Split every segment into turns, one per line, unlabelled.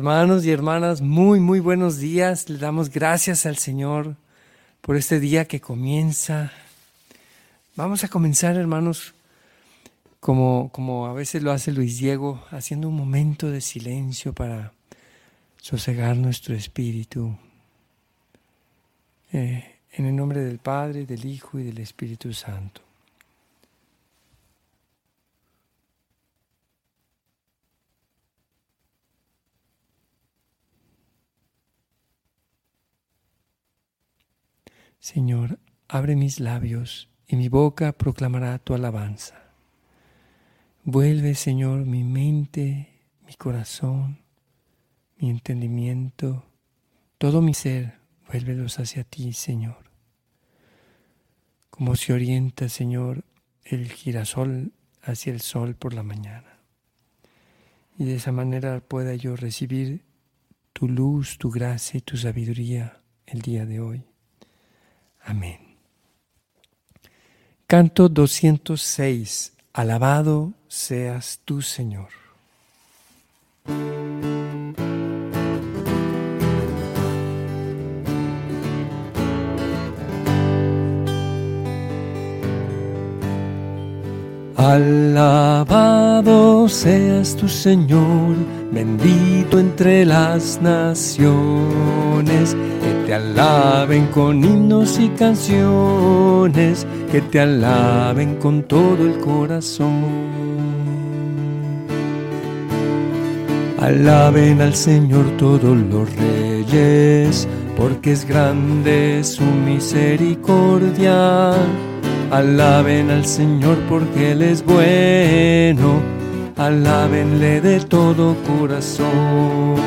Hermanos y hermanas, muy, muy buenos días. Le damos gracias al Señor por este día que comienza. Vamos a comenzar, hermanos, como, como a veces lo hace Luis Diego, haciendo un momento de silencio para sosegar nuestro espíritu. Eh, en el nombre del Padre, del Hijo y del Espíritu Santo. Señor, abre mis labios y mi boca proclamará tu alabanza. Vuelve, Señor, mi mente, mi corazón, mi entendimiento, todo mi ser, vuélvelos hacia ti, Señor. Como se orienta, Señor, el girasol hacia el sol por la mañana. Y de esa manera pueda yo recibir tu luz, tu gracia y tu sabiduría el día de hoy. Amén. Canto 206. Alabado seas tú, Señor. Alabado seas tu Señor, bendito entre las naciones, que te alaben con himnos y canciones, que te alaben con todo el corazón. Alaben al Señor todos los reyes, porque es grande su misericordia Alaben al Señor porque Él es bueno, alábenle de todo corazón.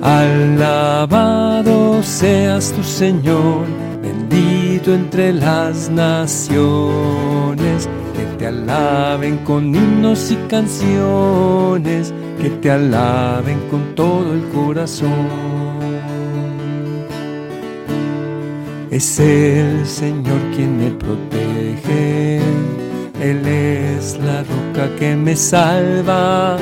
Alabado seas tu Señor, bendito entre las naciones, que te alaben con himnos y canciones, que te alaben con todo el corazón. Es el Señor quien me protege, Él es la roca que me salva,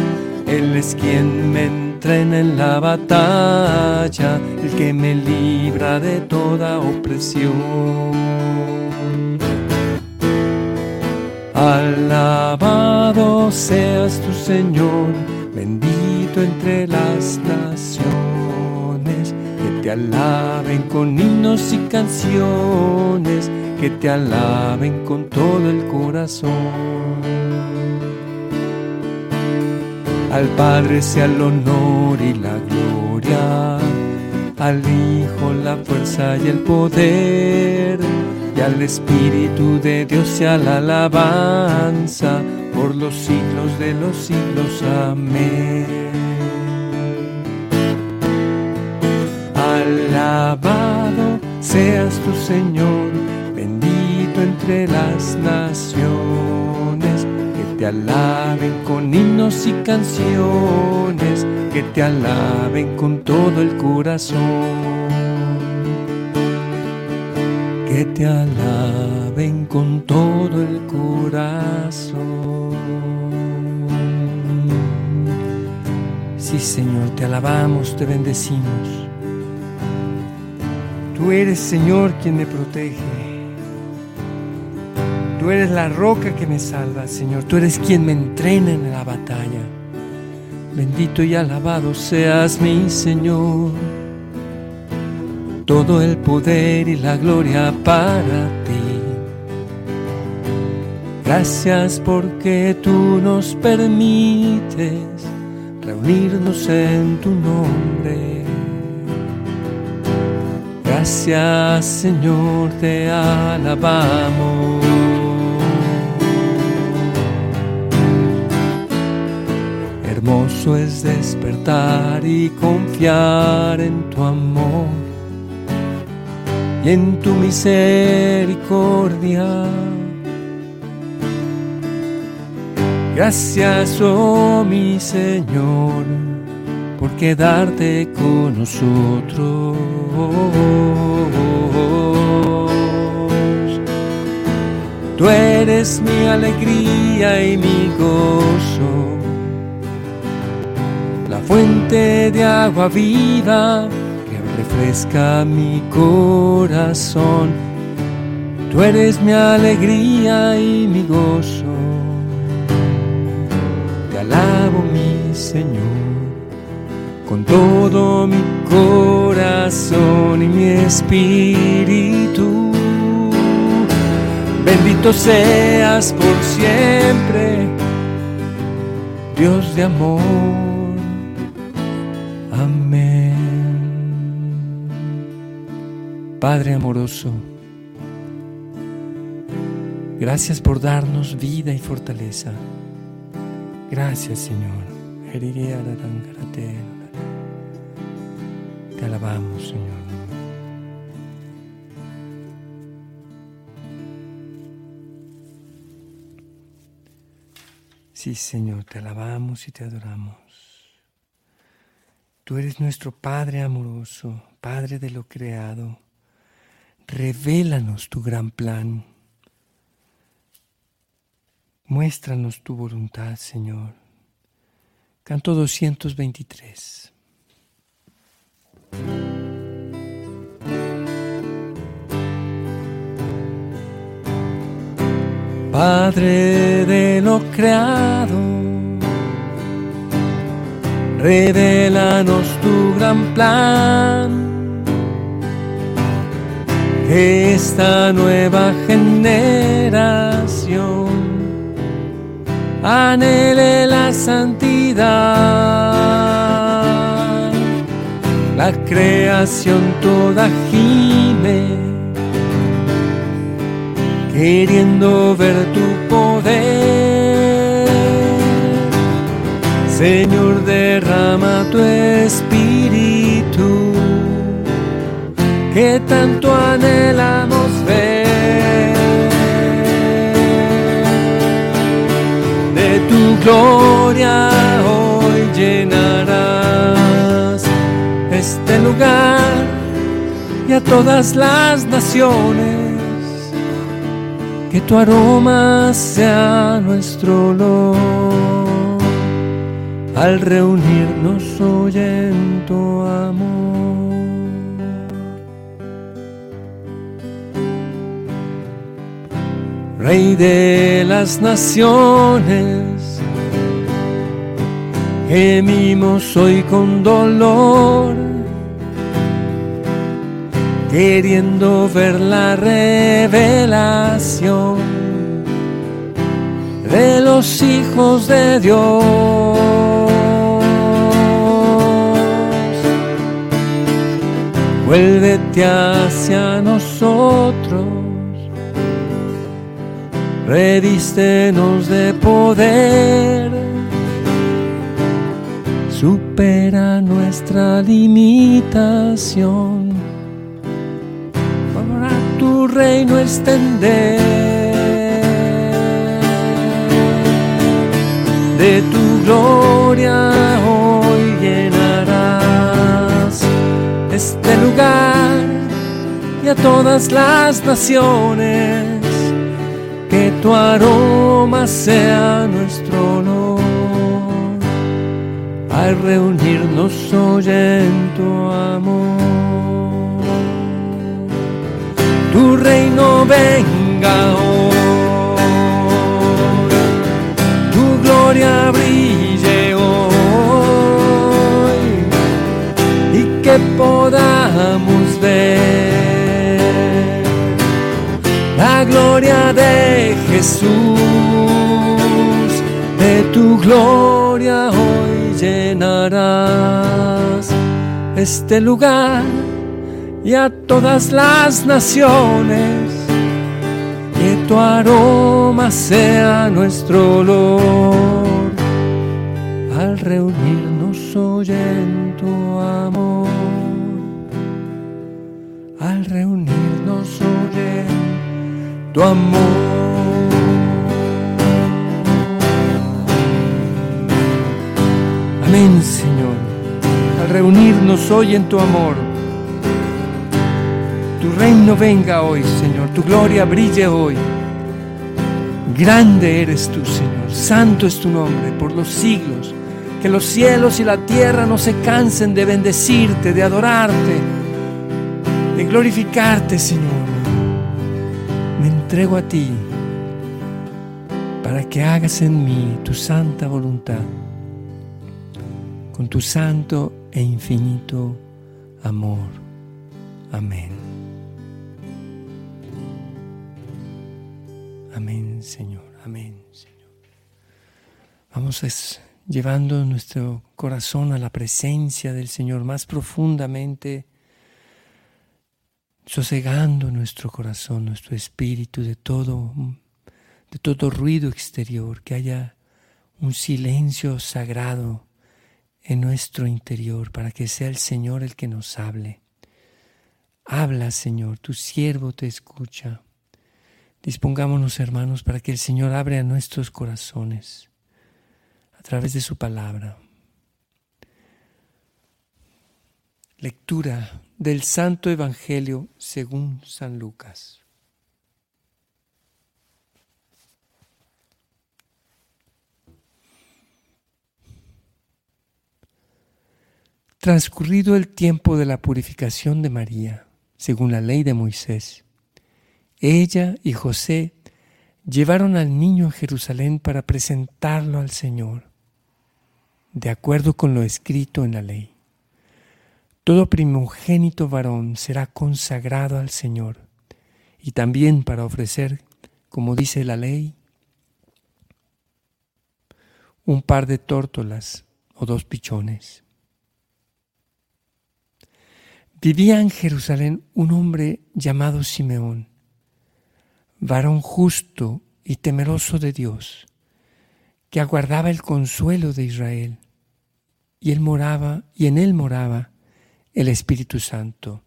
Él es quien me entrena en la batalla, el que me libra de toda opresión. Alabado seas tu Señor, bendito entre las naciones te alaben con himnos y canciones, que te alaben con todo el corazón. Al Padre sea el honor y la gloria, al Hijo la fuerza y el poder, y al Espíritu de Dios sea la alabanza por los siglos de los siglos. Amén. Alabado seas tu Señor, bendito entre las naciones, que te alaben con himnos y canciones, que te alaben con todo el corazón. Que te alaben con todo el corazón. Sí, Señor, te alabamos, te bendecimos. Tú eres, Señor, quien me protege. Tú eres la roca que me salva, Señor. Tú eres quien me entrena en la batalla. Bendito y alabado seas mi Señor. Todo el poder y la gloria para ti. Gracias porque tú nos permites reunirnos en tu nombre. Gracias Señor, te alabamos. Hermoso es despertar y confiar en tu amor y en tu misericordia. Gracias, oh mi Señor por quedarte con nosotros. Tú eres mi alegría y mi gozo, fuente de agua viva que refresca mi corazón. Tú eres mi alegría y mi gozo. Te alabo, mi Señor, con todo mi corazón y mi espíritu. Bendito seas por siempre, Dios de amor. Amén. Padre amoroso, gracias por darnos vida y fortaleza. Gracias, Señor. Alabamos, Señor. Sí, Señor, te alabamos y te adoramos. Tú eres nuestro Padre amoroso, Padre de lo creado. Revélanos tu gran plan. Muéstranos tu voluntad, Señor. Canto 223. Padre de lo creado, revelanos tu gran plan. Que esta nueva generación anhele la santidad. La creación toda gime queriendo ver tu poder. Señor, derrama tu espíritu que tanto anhelamos ver. De tu gloria hoy llenarás este lugar y a todas las naciones que tu aroma sea nuestro olor al reunirnos hoy en tu amor. Rey de las naciones, gemimos hoy con dolor queriendo ver la revelación de los hijos de Dios. Vuélvete hacia nosotros, revístenos de poder, supera nuestra limitación reino extender. De tu gloria hoy llenarás este lugar y a todas las naciones. Que tu aroma sea nuestro honor al reunirnos hoy en tu amor tu reino venga hoy, tu gloria brille hoy y que podamos ver la gloria de Jesús, de tu gloria hoy llenarás este lugar y a todas las naciones. Que tu aroma sea nuestro olor al reunirnos hoy en tu amor. Al reunirnos hoy en tu amor. Amén, Señor. Al reunirnos hoy en tu amor tu reino venga hoy, Señor. Tu gloria brille hoy. Grande eres tú, Señor. Santo es tu nombre por los siglos Que los cielos y la tierra no se cansen de bendecirte, de adorarte, de glorificarte, Señor. Me entrego a ti para que hagas en mí tu santa voluntad, con tu santo e infinito amor. Amén. Señor. Amén, Señor. Vamos llevando nuestro corazón a la presencia del Señor más profundamente, sosegando nuestro corazón, nuestro espíritu de todo, de todo ruido exterior, que haya un silencio sagrado en nuestro interior para que sea el Señor el que nos hable. Habla, Señor, tu siervo te escucha. Dispongámonos, hermanos, para que el Señor abra nuestros corazones a través de su palabra. Lectura del Santo Evangelio según San Lucas. Transcurrido el tiempo de la purificación de María, según la ley de Moisés, ella y José llevaron al niño a Jerusalén para presentarlo al Señor, de acuerdo con lo escrito en la ley. Todo primogénito varón será consagrado al Señor, y también para ofrecer, como dice la ley, un par de tórtolas o dos pichones. Vivía en Jerusalén un hombre llamado Simeón, varón justo y temeroso de Dios, que aguardaba el consuelo de Israel, y él moraba, y en él moraba el Espíritu Santo,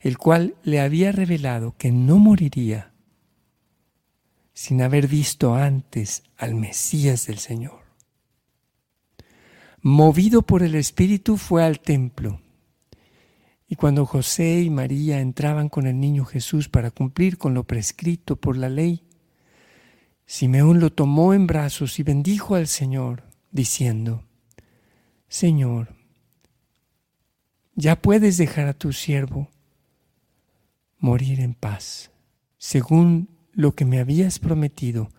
el cual le había revelado que no moriría sin haber visto antes al Mesías del Señor. Movido por el Espíritu fue al templo y cuando José y María entraban con el niño Jesús para cumplir con lo prescrito por la ley, Simeón lo tomó en brazos y bendijo al Señor, diciendo, Señor, ya puedes dejar a tu siervo morir en paz, según lo que me habías prometido,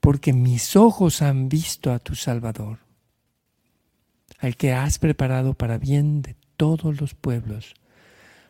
porque mis ojos han visto a tu Salvador, al que has preparado para bien de todos los pueblos,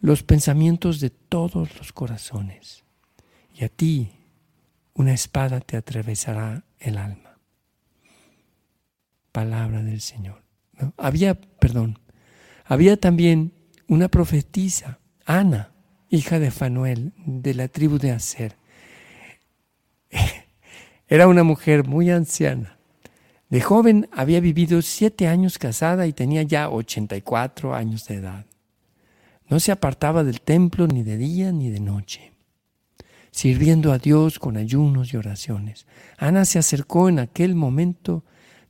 los pensamientos de todos los corazones. Y a ti una espada te atravesará el alma. Palabra del Señor. Había, perdón, había también una profetisa, Ana, hija de Fanuel, de la tribu de Aser. Era una mujer muy anciana. De joven había vivido siete años casada y tenía ya 84 años de edad. No se apartaba del templo ni de día ni de noche, sirviendo a Dios con ayunos y oraciones. Ana se acercó en aquel momento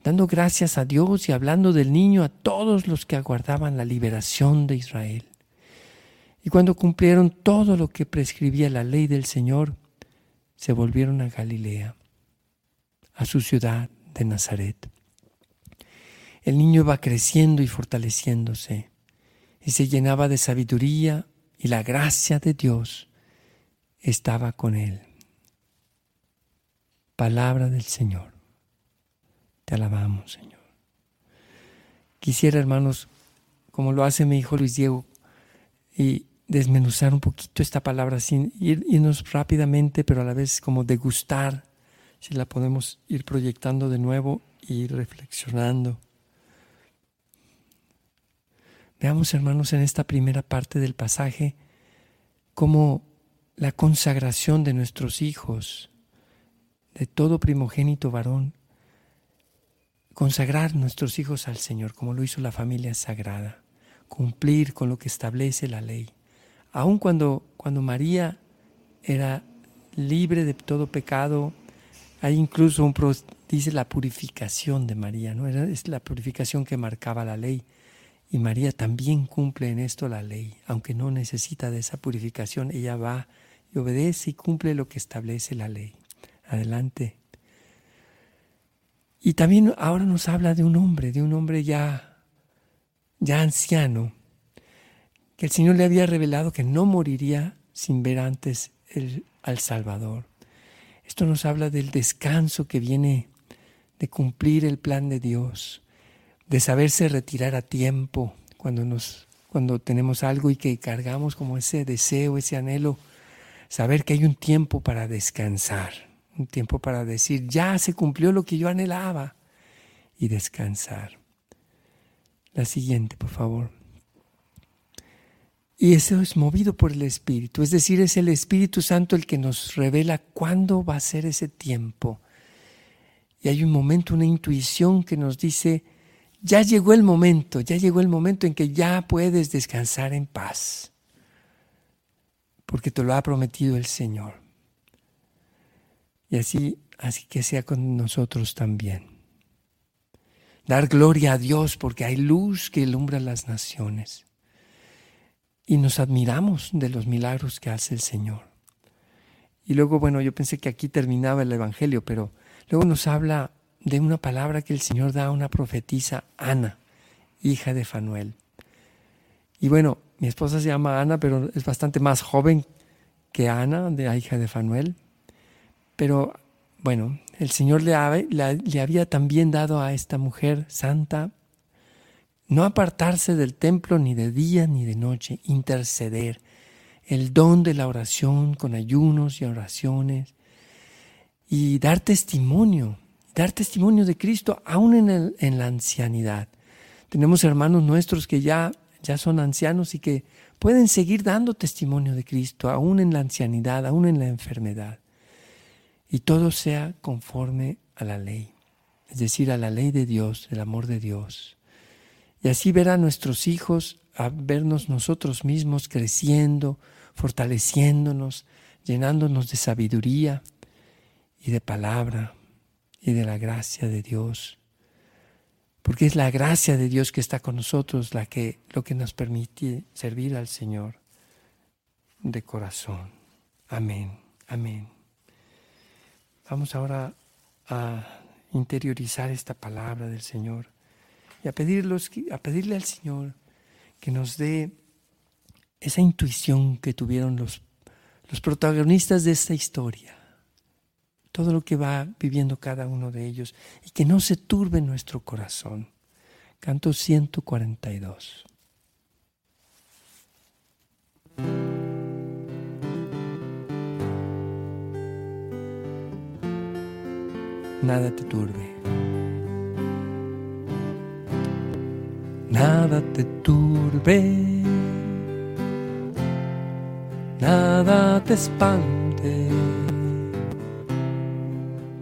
dando gracias a Dios y hablando del niño a todos los que aguardaban la liberación de Israel. Y cuando cumplieron todo lo que prescribía la ley del Señor, se volvieron a Galilea, a su ciudad de Nazaret. El niño iba creciendo y fortaleciéndose y se llenaba de sabiduría y la gracia de Dios estaba con él. Palabra del Señor. Te alabamos, Señor. Quisiera, hermanos, como lo hace mi hijo Luis Diego, y desmenuzar un poquito esta palabra sin irnos rápidamente, pero a la vez como degustar, si la podemos ir proyectando de nuevo y reflexionando. Veamos, hermanos, en esta primera parte del pasaje cómo la consagración de nuestros hijos, de todo primogénito varón, consagrar nuestros hijos al Señor, como lo hizo la familia sagrada, cumplir con lo que establece la ley. Aun cuando, cuando María era libre de todo pecado, hay incluso un, dice la purificación de María, ¿no? es la purificación que marcaba la ley. Y María también cumple en esto la ley, aunque no necesita de esa purificación, ella va y obedece y cumple lo que establece la ley. Adelante. Y también ahora nos habla de un hombre, de un hombre ya, ya anciano, que el Señor le había revelado que no moriría sin ver antes al Salvador. Esto nos habla del descanso que viene de cumplir el plan de Dios, de saberse retirar a tiempo cuando nos cuando tenemos algo y que cargamos como ese deseo, ese anhelo, saber que hay un tiempo para descansar, un tiempo para decir, ya se cumplió lo que yo anhelaba y descansar. La siguiente, por favor. Y eso es movido por el Espíritu, es decir, es el Espíritu Santo el que nos revela cuándo va a ser ese tiempo. Y hay un momento, una intuición que nos dice, ya llegó el momento, ya llegó el momento en que ya puedes descansar en paz, porque te lo ha prometido el Señor. Y así, así que sea con nosotros también. Dar gloria a Dios porque hay luz que ilumbra las naciones. Y nos admiramos de los milagros que hace el Señor. Y luego, bueno, yo pensé que aquí terminaba el Evangelio, pero luego nos habla de una palabra que el Señor da a una profetisa, Ana, hija de Fanuel. Y bueno, mi esposa se llama Ana, pero es bastante más joven que Ana, de la hija de Fanuel. Pero bueno, el Señor le, le había también dado a esta mujer santa no apartarse del templo ni de día ni de noche, interceder, el don de la oración con ayunos y oraciones y dar testimonio dar testimonio de Cristo aún en, la ancianidad. Tenemos hermanos nuestros que ya, ya son ancianos y que pueden seguir dando testimonio de Cristo aún en la ancianidad, aún en la enfermedad. Y todo sea conforme a la ley, es decir, a la ley de Dios, el amor de Dios. Y así ver a nuestros hijos, a vernos nosotros mismos creciendo, fortaleciéndonos, llenándonos de sabiduría y de palabra, y de la gracia de Dios. Porque es la gracia de Dios que está con nosotros la que, lo que nos permite servir al Señor de corazón. Amén, amén. Vamos ahora a interiorizar esta palabra del Señor y a, pedirlos, a pedirle al Señor que nos dé esa intuición que tuvieron los, los protagonistas de esta historia todo lo que va viviendo cada uno de ellos y que no se turbe nuestro corazón. Canto 142. Nada te turbe. Nada te turbe. Nada te espante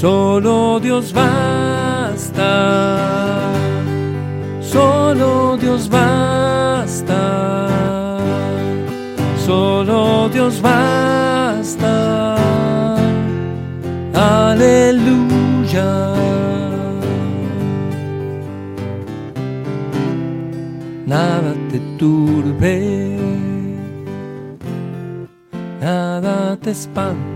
Solo Dios basta, solo Dios basta, solo Dios basta. Aleluya. Nada te turbe, nada te espanta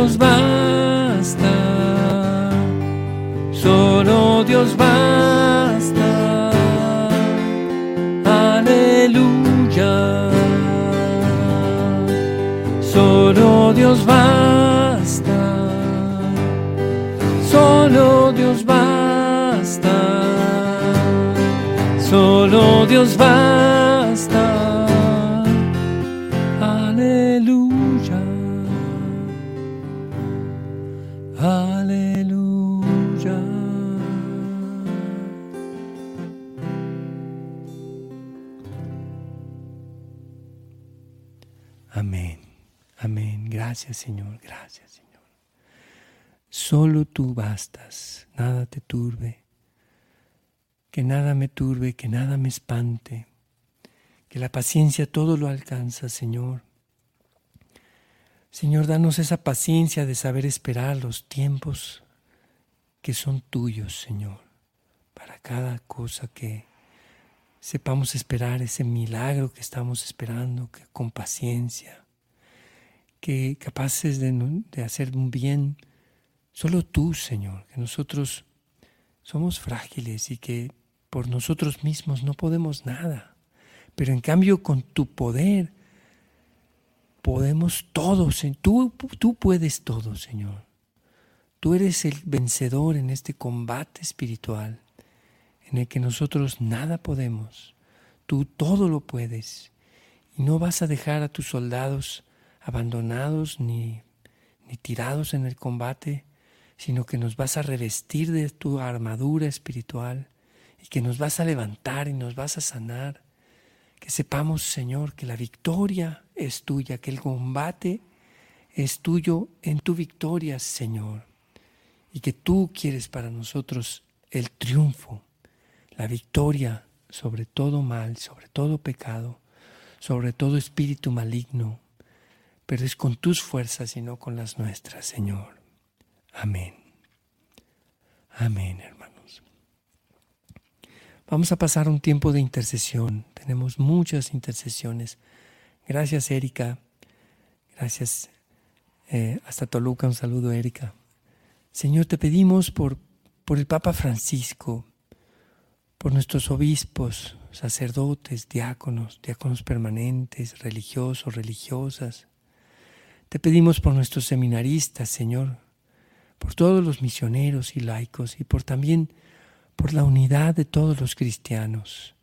Dios basta, solo Dios basta. Aleluya. Solo Dios basta, solo Dios basta, solo Dios basta. Gracias Señor, gracias Señor. Solo tú bastas, nada te turbe, que nada me turbe, que nada me espante, que la paciencia todo lo alcanza, Señor. Señor, danos esa paciencia de saber esperar los tiempos que son tuyos, Señor, para cada cosa que sepamos esperar ese milagro que estamos esperando, que con paciencia que capaces de, hacer un bien, solo tú, Señor, que nosotros somos frágiles y que por nosotros mismos no podemos nada, pero en cambio con tu poder podemos todos, tú, tú puedes todo, Señor. Tú eres el vencedor en este combate espiritual en el que nosotros nada podemos. Tú todo lo puedes y no vas a dejar a tus soldados abandonados ni, ni tirados en el combate, sino que nos vas a revestir de tu armadura espiritual y que nos vas a levantar y nos vas a sanar. Que sepamos, Señor, que la victoria es tuya, que el combate es tuyo en tu victoria, Señor, y que tú quieres para nosotros el triunfo, la victoria sobre todo mal, sobre todo pecado, sobre todo espíritu maligno, pero es con tus fuerzas y no con las nuestras, Señor. Amén. Amén, hermanos. Vamos a pasar un tiempo de intercesión. Tenemos muchas intercesiones. Gracias, Erika. Gracias. Eh, hasta Toluca, un saludo, Erika. Señor, te pedimos por, por el Papa Francisco, por nuestros obispos, sacerdotes, diáconos, diáconos permanentes, religiosos, religiosas, te pedimos por nuestros seminaristas, Señor, por todos los misioneros y laicos y por también por la unidad de todos los cristianos,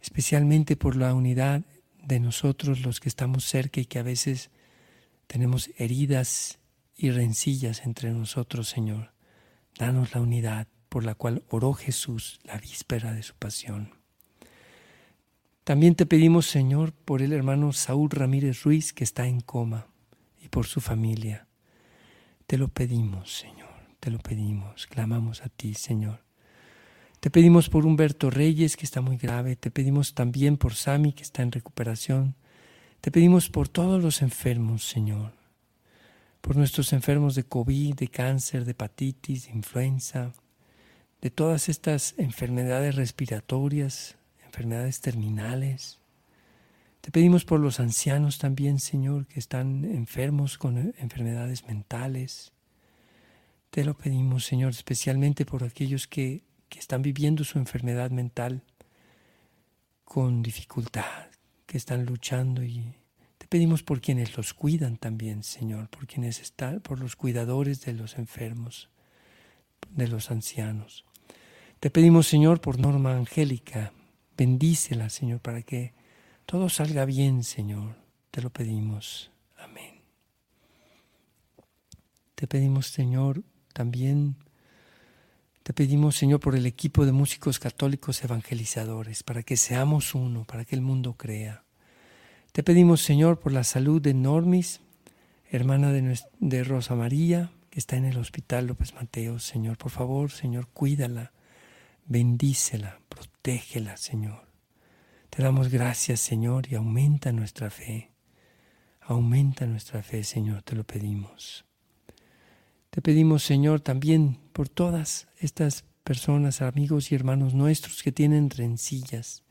especialmente por la unidad de nosotros los que estamos cerca y que a veces tenemos heridas y rencillas entre nosotros, Señor. Danos la unidad por la cual oró Jesús la víspera de su pasión. También te pedimos, Señor, por el hermano Saúl Ramírez Ruiz que está en coma y por su familia. Te lo pedimos, Señor, te lo pedimos, clamamos a ti, Señor. Te pedimos por Humberto Reyes, que está muy grave, te pedimos también por Sami, que está en recuperación. Te pedimos por todos los enfermos, Señor, por nuestros enfermos de COVID, de cáncer, de hepatitis, de influenza, de todas estas enfermedades respiratorias, enfermedades terminales. Te pedimos por los ancianos también, Señor, que están enfermos con enfermedades mentales. Te lo pedimos, Señor, especialmente por aquellos que, que están viviendo su enfermedad mental con dificultad, que están luchando y te pedimos por quienes los cuidan también, Señor, por quienes están, por los cuidadores de los enfermos, de los ancianos. Te pedimos, Señor, por Norma Angélica, bendícela, Señor, para que todo salga bien, Señor, te lo pedimos. Amén. Te pedimos, Señor, también, te pedimos, Señor, por el equipo de músicos católicos evangelizadores, para que seamos uno, para que el mundo crea. Te pedimos, Señor, por la salud de Normis, hermana de, de Rosa María, que está en el hospital López Mateos. Señor, por favor, Señor, cuídala, bendícela, protégela, Señor. Te damos gracias, Señor, y aumenta nuestra fe. Aumenta nuestra fe, Señor, te lo pedimos. Te pedimos, Señor, también por todas estas personas, amigos y hermanos nuestros que tienen rencillas,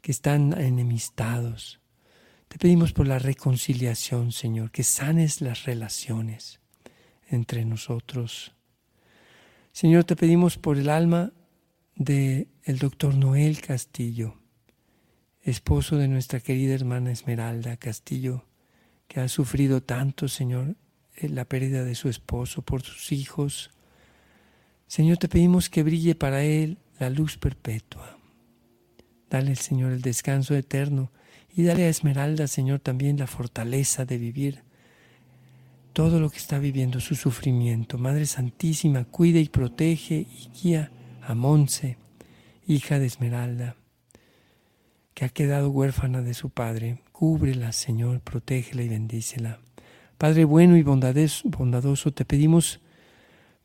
que están enemistados. Te pedimos por la reconciliación, Señor, que sanes las relaciones entre nosotros. Señor, te pedimos por el alma de el doctor Noel Castillo, esposo de nuestra querida hermana Esmeralda Castillo, que ha sufrido tanto, Señor, eh, la pérdida de su esposo, por sus hijos. Señor, te pedimos que brille para él la luz perpetua. Dale, Señor, el descanso eterno y dale a Esmeralda, Señor, también la fortaleza de vivir todo lo que está viviendo su sufrimiento. Madre Santísima, cuida y protege y guía a Monse, hija de Esmeralda, que ha quedado huérfana de su padre. Cúbrela, Señor, protégela y bendícela. Padre bueno y bondadoso, te pedimos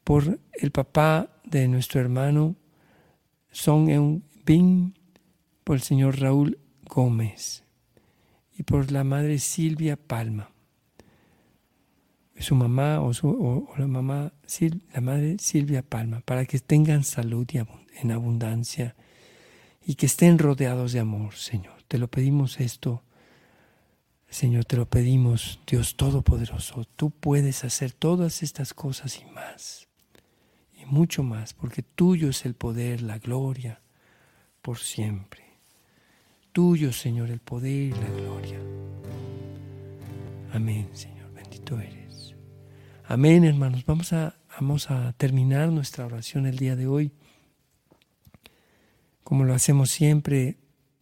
por el papá de nuestro hermano Song Eun Bin, por el señor Raúl Gómez y por la madre Silvia Palma. Su mamá o, la mamá, la madre Silvia Palma, para que tengan salud y en abundancia y que estén rodeados de amor, Señor. Te lo pedimos esto Señor, te lo pedimos, Dios Todopoderoso, tú puedes hacer todas estas cosas y más, y mucho más, porque tuyo es el poder, la gloria, por siempre. Tuyo, Señor, el poder y la gloria. Amén, Señor, bendito eres. Amén, hermanos. Vamos a, vamos a terminar nuestra oración el día de hoy, como lo hacemos siempre,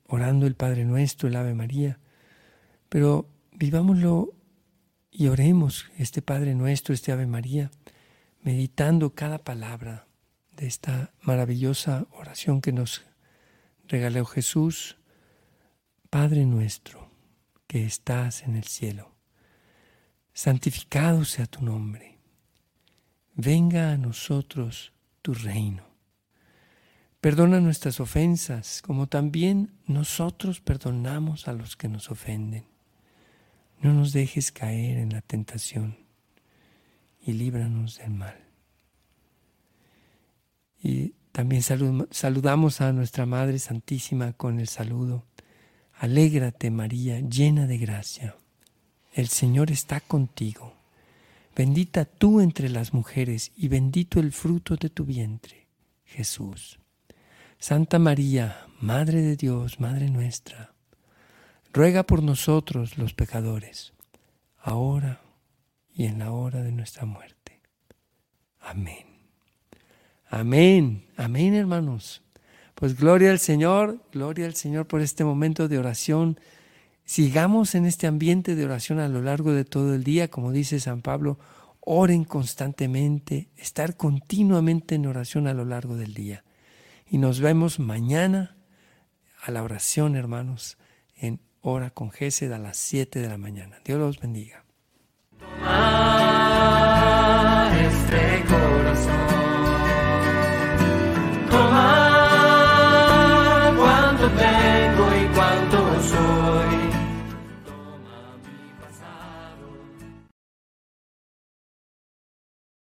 orando el Padre Nuestro, el Ave María pero vivámoslo y oremos este Padre nuestro, este Ave María, meditando cada palabra de esta maravillosa oración que nos regaló Jesús. Padre nuestro, que estás en el cielo, santificado sea tu nombre. Venga a nosotros tu reino. Perdona nuestras ofensas, como también nosotros perdonamos a los que nos ofenden no nos dejes caer en la tentación y líbranos del mal. Y también saludamos a nuestra Madre Santísima con el saludo. Alégrate María, llena de gracia. El Señor está contigo. Bendita tú entre las mujeres y bendito el fruto de tu vientre, Jesús. Santa María, Madre de Dios, Madre nuestra ruega por nosotros los pecadores, ahora y en la hora de nuestra muerte. Amén. Amén, amén hermanos. Pues gloria al Señor, gloria al Señor por este momento de oración. Sigamos en este ambiente de oración a lo largo de todo el día, como dice San Pablo, oren constantemente, estar continuamente en oración a lo largo del día. Y nos vemos mañana a la oración, hermanos, en Hora con Gesed a las 7 de la mañana. Dios los bendiga.